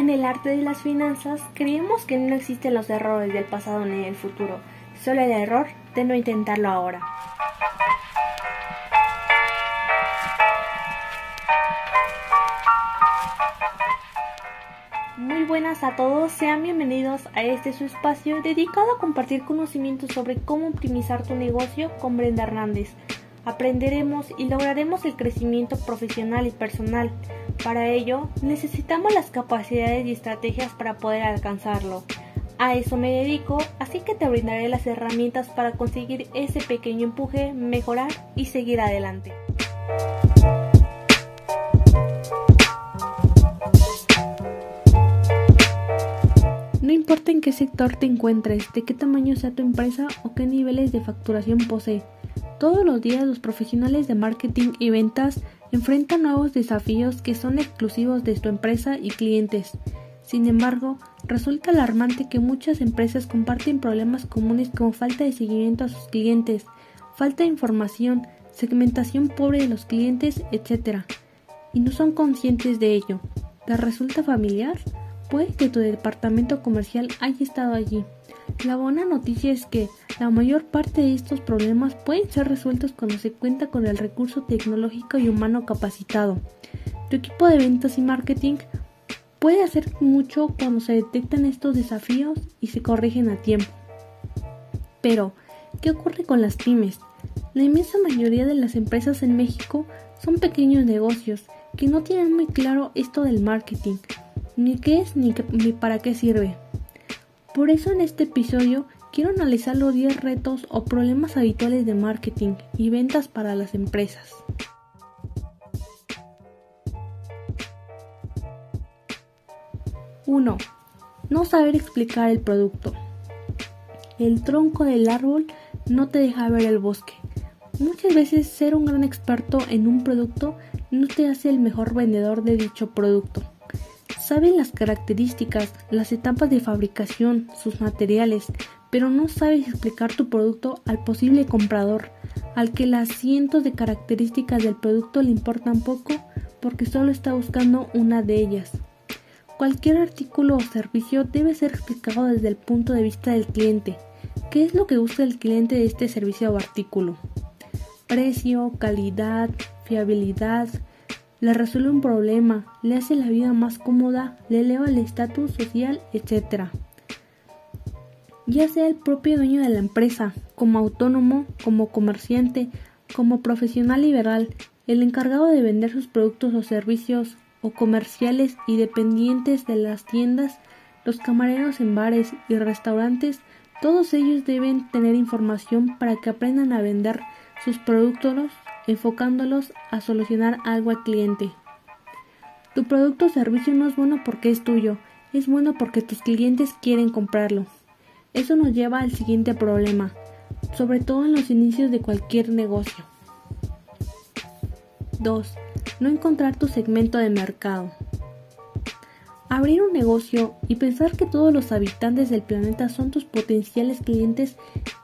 En el arte de las finanzas creemos que no existen los errores del pasado ni del futuro, solo el error de no intentarlo ahora. Muy buenas a todos, sean bienvenidos a este su espacio dedicado a compartir conocimientos sobre cómo optimizar tu negocio con Brenda Hernández. Aprenderemos y lograremos el crecimiento profesional y personal. Para ello, necesitamos las capacidades y estrategias para poder alcanzarlo. A eso me dedico, así que te brindaré las herramientas para conseguir ese pequeño empuje, mejorar y seguir adelante. No importa en qué sector te encuentres, de qué tamaño sea tu empresa o qué niveles de facturación posee, todos los días los profesionales de marketing y ventas enfrentan nuevos desafíos que son exclusivos de tu empresa y clientes. Sin embargo, resulta alarmante que muchas empresas comparten problemas comunes como falta de seguimiento a sus clientes, falta de información, segmentación pobre de los clientes, etc. Y no son conscientes de ello. ¿Te resulta familiar? Puede que tu departamento comercial haya estado allí. La buena noticia es que la mayor parte de estos problemas pueden ser resueltos cuando se cuenta con el recurso tecnológico y humano capacitado. Tu equipo de ventas y marketing puede hacer mucho cuando se detectan estos desafíos y se corrigen a tiempo. Pero, ¿qué ocurre con las pymes? La inmensa mayoría de las empresas en México son pequeños negocios que no tienen muy claro esto del marketing, ni qué es ni, ni para qué sirve. Por eso en este episodio quiero analizar los 10 retos o problemas habituales de marketing y ventas para las empresas. 1. No saber explicar el producto. El tronco del árbol no te deja ver el bosque. Muchas veces ser un gran experto en un producto no te hace el mejor vendedor de dicho producto. Saben las características, las etapas de fabricación, sus materiales, pero no sabes explicar tu producto al posible comprador, al que las cientos de características del producto le importan poco porque solo está buscando una de ellas. Cualquier artículo o servicio debe ser explicado desde el punto de vista del cliente. ¿Qué es lo que busca el cliente de este servicio o artículo? Precio, calidad, fiabilidad, le resuelve un problema, le hace la vida más cómoda, le eleva el estatus social, etc. Ya sea el propio dueño de la empresa, como autónomo, como comerciante, como profesional liberal, el encargado de vender sus productos o servicios o comerciales y dependientes de las tiendas, los camareros en bares y restaurantes, todos ellos deben tener información para que aprendan a vender sus productos enfocándolos a solucionar algo al cliente. Tu producto o servicio no es bueno porque es tuyo, es bueno porque tus clientes quieren comprarlo. Eso nos lleva al siguiente problema, sobre todo en los inicios de cualquier negocio. 2. No encontrar tu segmento de mercado. Abrir un negocio y pensar que todos los habitantes del planeta son tus potenciales clientes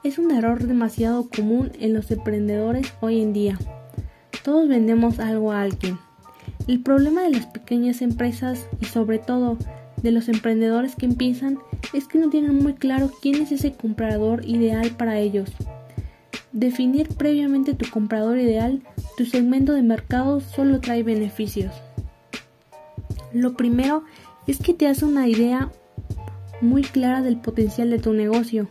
es un error demasiado común en los emprendedores hoy en día. Todos vendemos algo a alguien. El problema de las pequeñas empresas y sobre todo de los emprendedores que empiezan es que no tienen muy claro quién es ese comprador ideal para ellos. Definir previamente tu comprador ideal, tu segmento de mercado solo trae beneficios. Lo primero es que te hace una idea muy clara del potencial de tu negocio.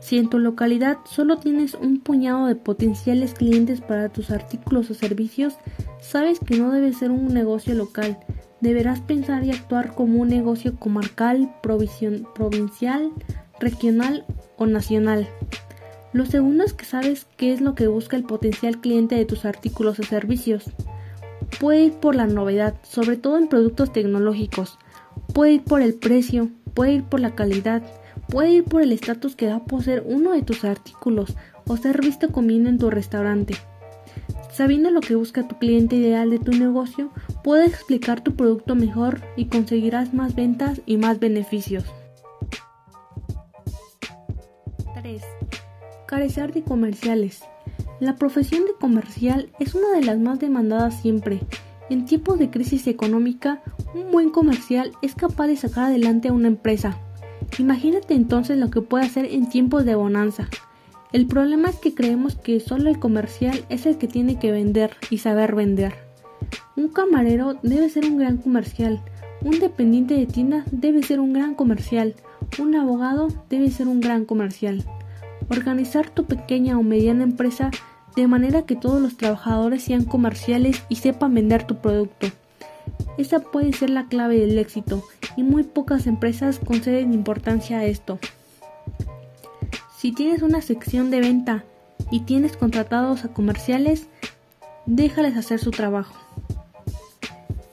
Si en tu localidad solo tienes un puñado de potenciales clientes para tus artículos o servicios, sabes que no debe ser un negocio local. Deberás pensar y actuar como un negocio comarcal, provincial, regional o nacional. Lo segundo es que sabes qué es lo que busca el potencial cliente de tus artículos o servicios. Puede ir por la novedad, sobre todo en productos tecnológicos. Puede ir por el precio, puede ir por la calidad, puede ir por el estatus que da poseer uno de tus artículos o ser visto comiendo en tu restaurante. Sabiendo lo que busca tu cliente ideal de tu negocio, puedes explicar tu producto mejor y conseguirás más ventas y más beneficios. 3. Carecer de comerciales. La profesión de comercial es una de las más demandadas siempre En tiempos de crisis económica, un buen comercial es capaz de sacar adelante a una empresa. Imagínate entonces lo que puede hacer en tiempos de bonanza. El problema es que creemos que solo el comercial es el que tiene que vender y saber vender. Un camarero debe ser un gran comercial, un dependiente de tienda debe ser un gran comercial, un abogado debe ser un gran comercial. Organizar tu pequeña o mediana empresa de manera que todos los trabajadores sean comerciales y sepan vender tu producto. Esa puede ser la clave del éxito y muy pocas empresas conceden importancia a esto. Si tienes una sección de venta y tienes contratados a comerciales, déjales hacer su trabajo.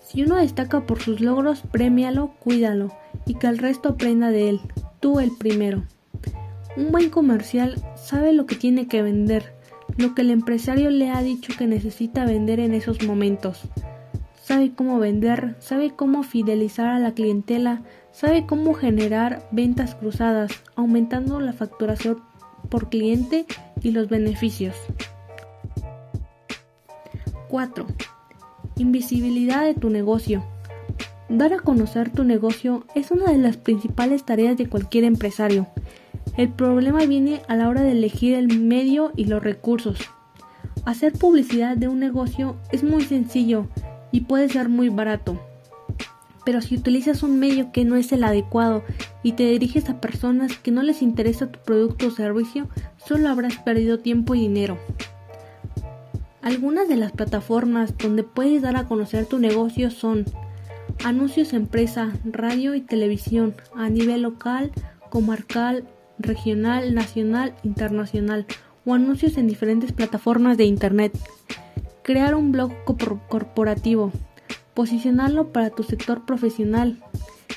Si uno destaca por sus logros, premialo, cuídalo y que el resto aprenda de él, tú el primero. Un buen comercial sabe lo que tiene que vender, lo que el empresario le ha dicho que necesita vender en esos momentos. Sabe cómo vender, sabe cómo fidelizar a la clientela, sabe cómo generar ventas cruzadas, aumentando la facturación por cliente y los beneficios. 4. Invisibilidad de tu negocio. Dar a conocer tu negocio es una de las principales tareas de cualquier empresario. El problema viene a la hora de elegir el medio y los recursos. Hacer publicidad de un negocio es muy sencillo y puede ser muy barato. Pero si utilizas un medio que no es el adecuado y te diriges a personas que no les interesa tu producto o servicio, solo habrás perdido tiempo y dinero. Algunas de las plataformas donde puedes dar a conocer tu negocio son anuncios empresa, radio y televisión a nivel local, comarcal, regional, nacional, internacional o anuncios en diferentes plataformas de Internet. Crear un blog corporativo, posicionarlo para tu sector profesional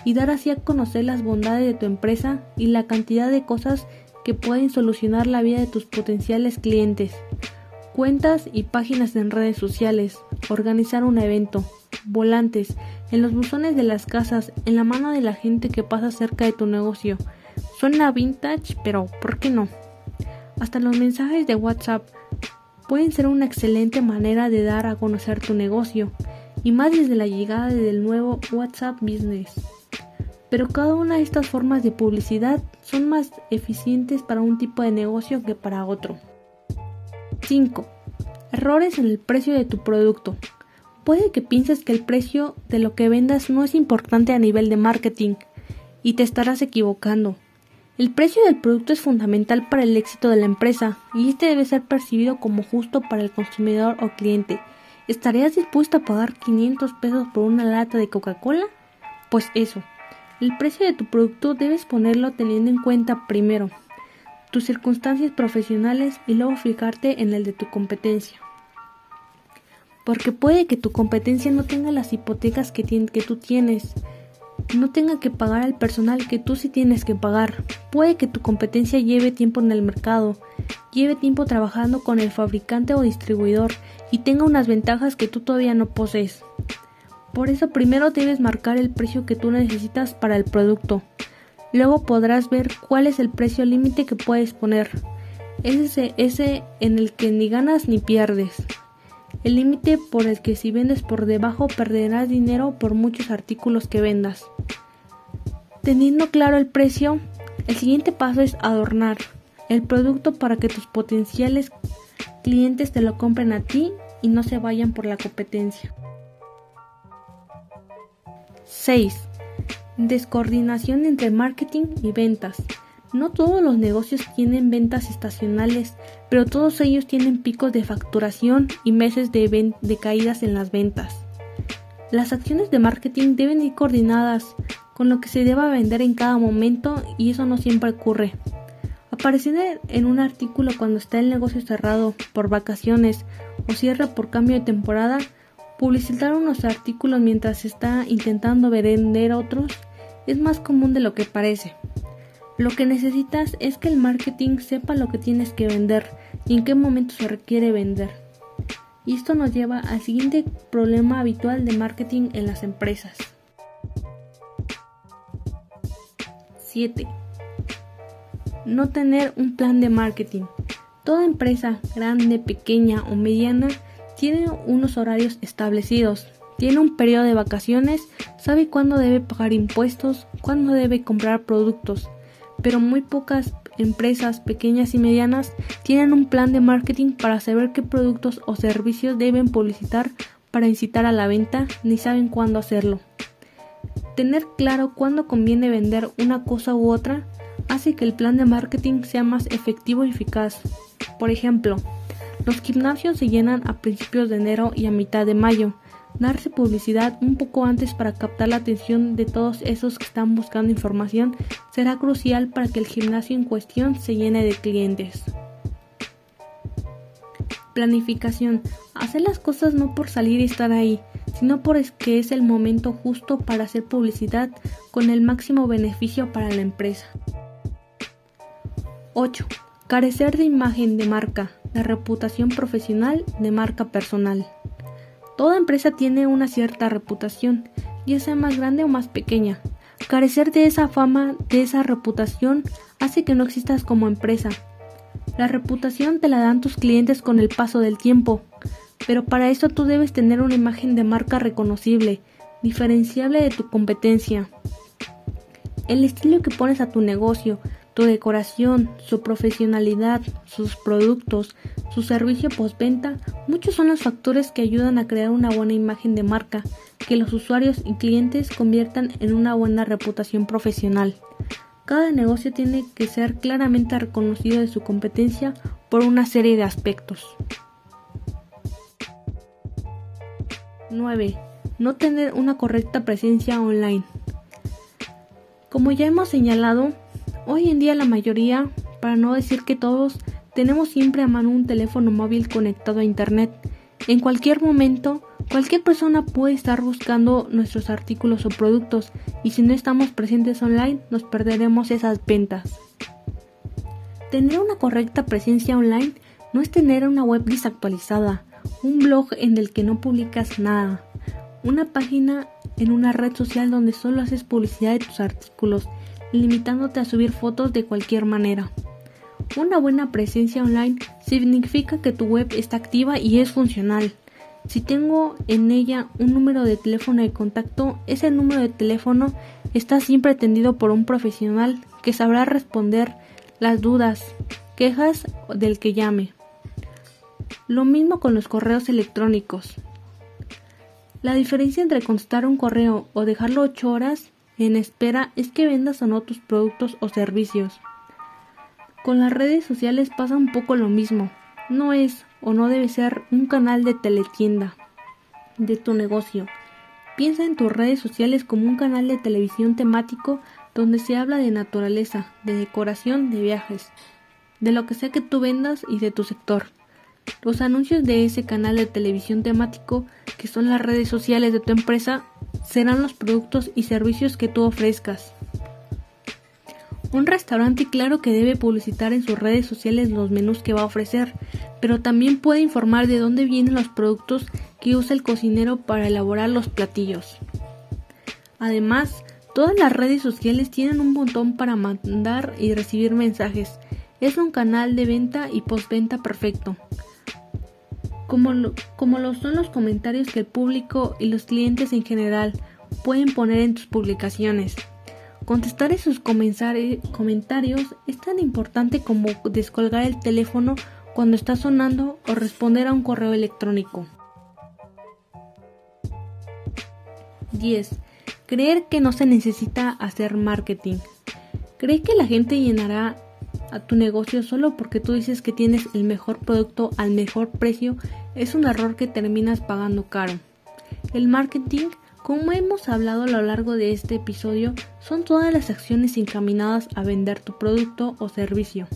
y dar así a conocer las bondades de tu empresa y la cantidad de cosas que pueden solucionar la vida de tus potenciales clientes. Cuentas y páginas en redes sociales, organizar un evento, volantes, en los buzones de las casas, en la mano de la gente que pasa cerca de tu negocio, Suena vintage, pero ¿por qué no? Hasta los mensajes de WhatsApp pueden ser una excelente manera de dar a conocer tu negocio, y más desde la llegada del nuevo WhatsApp Business. Pero cada una de estas formas de publicidad son más eficientes para un tipo de negocio que para otro. 5. Errores en el precio de tu producto. Puede que pienses que el precio de lo que vendas no es importante a nivel de marketing y te estarás equivocando. El precio del producto es fundamental para el éxito de la empresa y este debe ser percibido como justo para el consumidor o cliente. ¿Estarías dispuesto a pagar 500 pesos por una lata de Coca-Cola? Pues eso. El precio de tu producto debes ponerlo teniendo en cuenta primero tus circunstancias profesionales y luego fijarte en el de tu competencia. Porque puede que tu competencia no tenga las hipotecas que, que tú tienes, no tenga que pagar al personal que tú sí tienes que pagar. Puede que tu competencia lleve tiempo en el mercado, lleve tiempo trabajando con el fabricante o distribuidor y tenga unas ventajas que tú todavía no posees. Por eso primero debes marcar el precio que tú necesitas para el producto. Luego podrás ver cuál es el precio límite que puedes poner. Ese, ese en el que ni ganas ni pierdes el límite por el que si vendes por debajo perderás dinero por muchos artículos que vendas. Teniendo claro el precio, el siguiente paso es adornar el producto para que tus potenciales clientes te lo compren a ti y no se vayan por la competencia. 6. Descoordinación entre marketing y ventas. No todos los negocios tienen ventas estacionales, pero todos ellos tienen picos de facturación y meses de, caídas en las ventas. Las acciones de marketing deben ir coordinadas con lo que se deba vender en cada momento y eso no siempre ocurre. Aparecer en un artículo cuando está el negocio cerrado por vacaciones o cierra por cambio de temporada, publicitar unos artículos mientras está intentando vender otros es más común de lo que parece. Lo que necesitas es que el marketing sepa lo que tienes que vender y en qué momento se requiere vender. Y esto nos lleva al siguiente problema habitual de marketing en las empresas. 7. No tener un plan de marketing. Toda empresa, grande, pequeña o mediana, tiene unos horarios establecidos, tiene un periodo de vacaciones, sabe cuándo debe pagar impuestos, cuándo debe comprar productos, pero muy pocas empresas pequeñas y medianas tienen un plan de marketing para saber qué productos o servicios deben publicitar para incitar a la venta, ni saben cuándo hacerlo. Tener claro cuándo conviene vender una cosa u otra hace que el plan de marketing sea más efectivo y eficaz. Por ejemplo, los gimnasios se llenan a principios de enero y a mitad de mayo. Darse publicidad un poco antes para captar la atención de todos esos que están buscando información será crucial para que el gimnasio en cuestión se llene de clientes. Planificación. Hacer las cosas no por salir y estar ahí, sino por que es el momento justo para hacer publicidad con el máximo beneficio para la empresa. 8. Carecer de imagen de marca, de reputación profesional, de marca personal. Toda empresa tiene una cierta reputación, ya sea más grande o más pequeña. Carecer de esa fama, de esa reputación, hace que no existas como empresa. La reputación te la dan tus clientes con el paso del tiempo, pero para eso tú debes tener una imagen de marca reconocible, diferenciable de tu competencia. El estilo que pones a tu negocio, tu decoración, su profesionalidad, sus productos, su servicio postventa, muchos son los factores que ayudan a crear una buena imagen de marca, que los usuarios y clientes conviertan en una buena reputación profesional. Cada negocio tiene que ser claramente reconocido de su competencia por una serie de aspectos. 9. No tener una correcta presencia online. Como ya hemos señalado, Hoy en día la mayoría, para no decir que todos, tenemos siempre a mano un teléfono móvil conectado a Internet. En cualquier momento, cualquier persona puede estar buscando nuestros artículos o productos y si no estamos presentes online nos perderemos esas ventas. Tener una correcta presencia online no es tener una web desactualizada, un blog en el que no publicas nada, una página en una red social donde solo haces publicidad de tus artículos limitándote a subir fotos de cualquier manera. Una buena presencia online significa que tu web está activa y es funcional. Si tengo en ella un número de teléfono de contacto, ese número de teléfono está siempre atendido por un profesional que sabrá responder las dudas, quejas del que llame. Lo mismo con los correos electrónicos. La diferencia entre contestar un correo o dejarlo 8 horas en espera es que vendas o no tus productos o servicios. Con las redes sociales pasa un poco lo mismo. No es o no debe ser un canal de teletienda de tu negocio. Piensa en tus redes sociales como un canal de televisión temático donde se habla de naturaleza, de decoración, de viajes, de lo que sea que tú vendas y de tu sector. Los anuncios de ese canal de televisión temático, que son las redes sociales de tu empresa, serán los productos y servicios que tú ofrezcas. Un restaurante claro que debe publicitar en sus redes sociales los menús que va a ofrecer, pero también puede informar de dónde vienen los productos que usa el cocinero para elaborar los platillos. Además, todas las redes sociales tienen un botón para mandar y recibir mensajes. Es un canal de venta y postventa perfecto como lo, como lo son los comentarios que el público y los clientes en general pueden poner en tus publicaciones. Contestar esos comentarios es tan importante como descolgar el teléfono cuando está sonando o responder a un correo electrónico. 10. Creer que no se necesita hacer marketing. ¿Cree que la gente llenará a tu negocio solo porque tú dices que tienes el mejor producto al mejor precio es un error que terminas pagando caro. El marketing, como hemos hablado a lo largo de este episodio, son todas las acciones encaminadas a vender tu producto o servicio.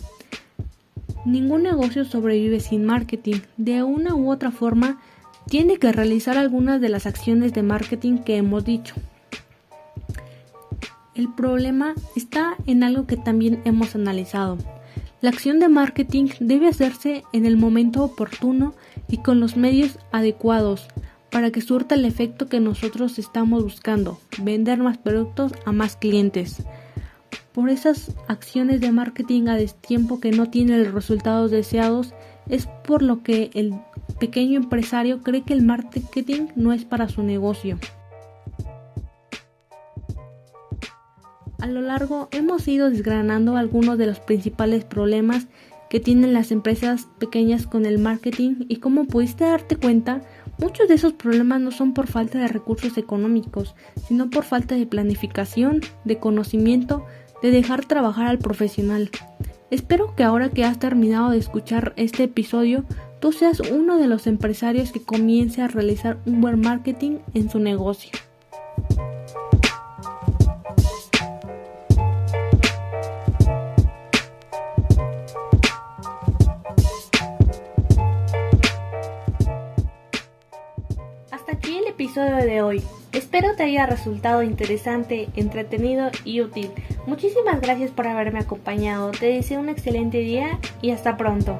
Ningún negocio sobrevive sin marketing. De una u otra forma, tiene que realizar algunas de las acciones de marketing que hemos dicho. El problema está en algo que también hemos analizado. La acción de marketing debe hacerse en el momento oportuno y con los medios adecuados para que surta el efecto que nosotros estamos buscando, vender más productos a más clientes. Por esas acciones de marketing a destiempo que no tienen los resultados deseados es por lo que el pequeño empresario cree que el marketing no es para su negocio. A lo largo hemos ido desgranando algunos de los principales problemas que tienen las empresas pequeñas con el marketing y como pudiste darte cuenta, muchos de esos problemas no son por falta de recursos económicos, sino por falta de planificación, de conocimiento, de dejar trabajar al profesional. Espero que ahora que has terminado de escuchar este episodio, tú seas uno de los empresarios que comience a realizar un buen marketing en su negocio. De hoy. Espero te haya resultado interesante, entretenido y útil. Muchísimas gracias por haberme acompañado. Te deseo un excelente día y hasta pronto.